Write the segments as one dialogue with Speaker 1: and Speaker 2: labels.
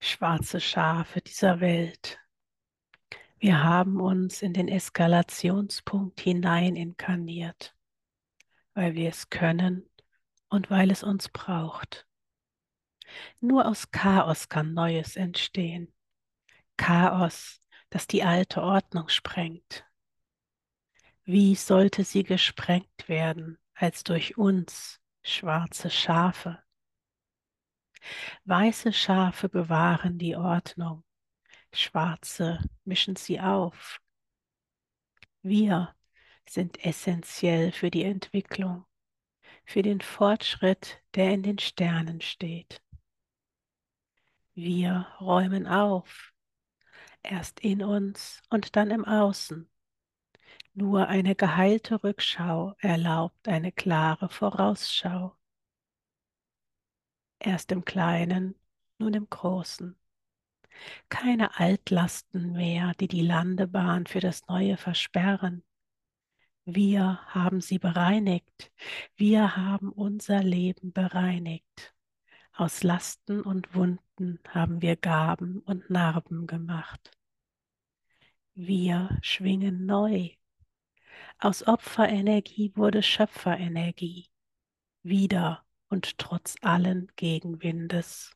Speaker 1: schwarze Schafe dieser Welt. Wir haben uns in den Eskalationspunkt hinein inkarniert, weil wir es können und weil es uns braucht. Nur aus Chaos kann Neues entstehen. Chaos, das die alte Ordnung sprengt. Wie sollte sie gesprengt werden als durch uns schwarze Schafe? Weiße Schafe bewahren die Ordnung, schwarze mischen sie auf. Wir sind essentiell für die Entwicklung, für den Fortschritt, der in den Sternen steht. Wir räumen auf, erst in uns und dann im Außen. Nur eine geheilte Rückschau erlaubt eine klare Vorausschau. Erst im Kleinen, nun im Großen. Keine Altlasten mehr, die die Landebahn für das Neue versperren. Wir haben sie bereinigt. Wir haben unser Leben bereinigt. Aus Lasten und Wunden haben wir Gaben und Narben gemacht. Wir schwingen neu. Aus Opferenergie wurde Schöpferenergie. Wieder und trotz allen Gegenwindes.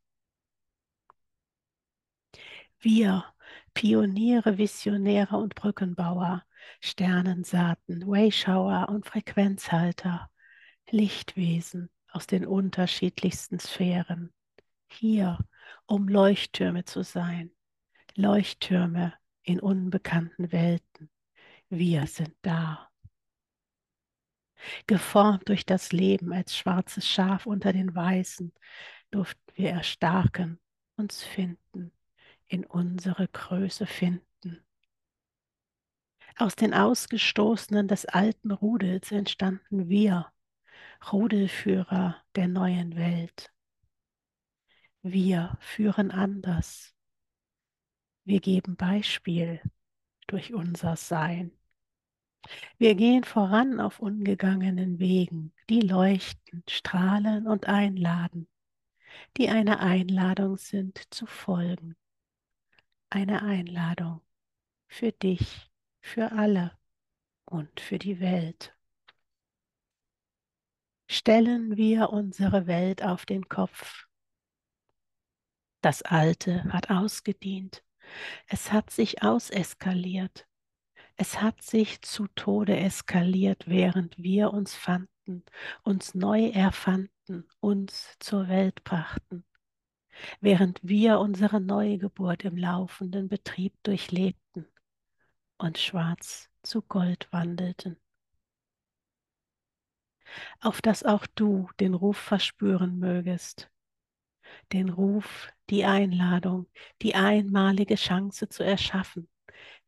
Speaker 1: Wir, Pioniere, Visionäre und Brückenbauer, Sternensaaten, Wayshower und Frequenzhalter, Lichtwesen aus den unterschiedlichsten Sphären, hier, um Leuchttürme zu sein, Leuchttürme in unbekannten Welten. Wir sind da geformt durch das Leben als schwarzes Schaf unter den Weißen, durften wir erstarken, uns finden, in unsere Größe finden. Aus den Ausgestoßenen des alten Rudels entstanden wir, Rudelführer der neuen Welt. Wir führen anders. Wir geben Beispiel durch unser Sein. Wir gehen voran auf ungegangenen Wegen, die leuchten, strahlen und einladen, die eine Einladung sind zu folgen. Eine Einladung für dich, für alle und für die Welt. Stellen wir unsere Welt auf den Kopf. Das Alte hat ausgedient. Es hat sich auseskaliert. Es hat sich zu Tode eskaliert, während wir uns fanden, uns neu erfanden, uns zur Welt brachten, während wir unsere Neugeburt im laufenden Betrieb durchlebten und schwarz zu Gold wandelten. Auf dass auch du den Ruf verspüren mögest, den Ruf, die Einladung, die einmalige Chance zu erschaffen,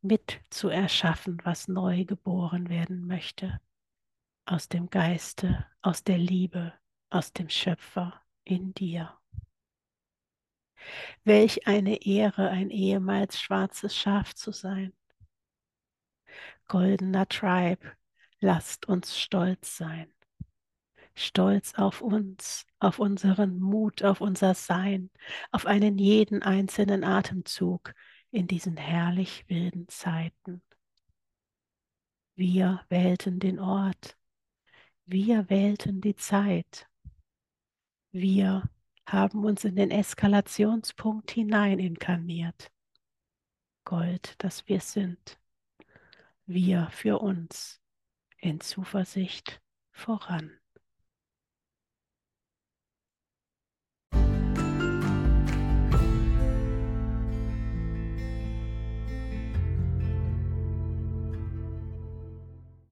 Speaker 1: mit zu erschaffen, was neu geboren werden möchte. Aus dem Geiste, aus der Liebe, aus dem Schöpfer in dir. Welch eine Ehre, ein ehemals schwarzes Schaf zu sein. Goldener Tribe, lasst uns stolz sein. Stolz auf uns, auf unseren Mut, auf unser Sein, auf einen jeden einzelnen Atemzug, in diesen herrlich wilden Zeiten. Wir wählten den Ort, wir wählten die Zeit, wir haben uns in den Eskalationspunkt hinein inkarniert. Gold, das wir sind, wir für uns in Zuversicht voran.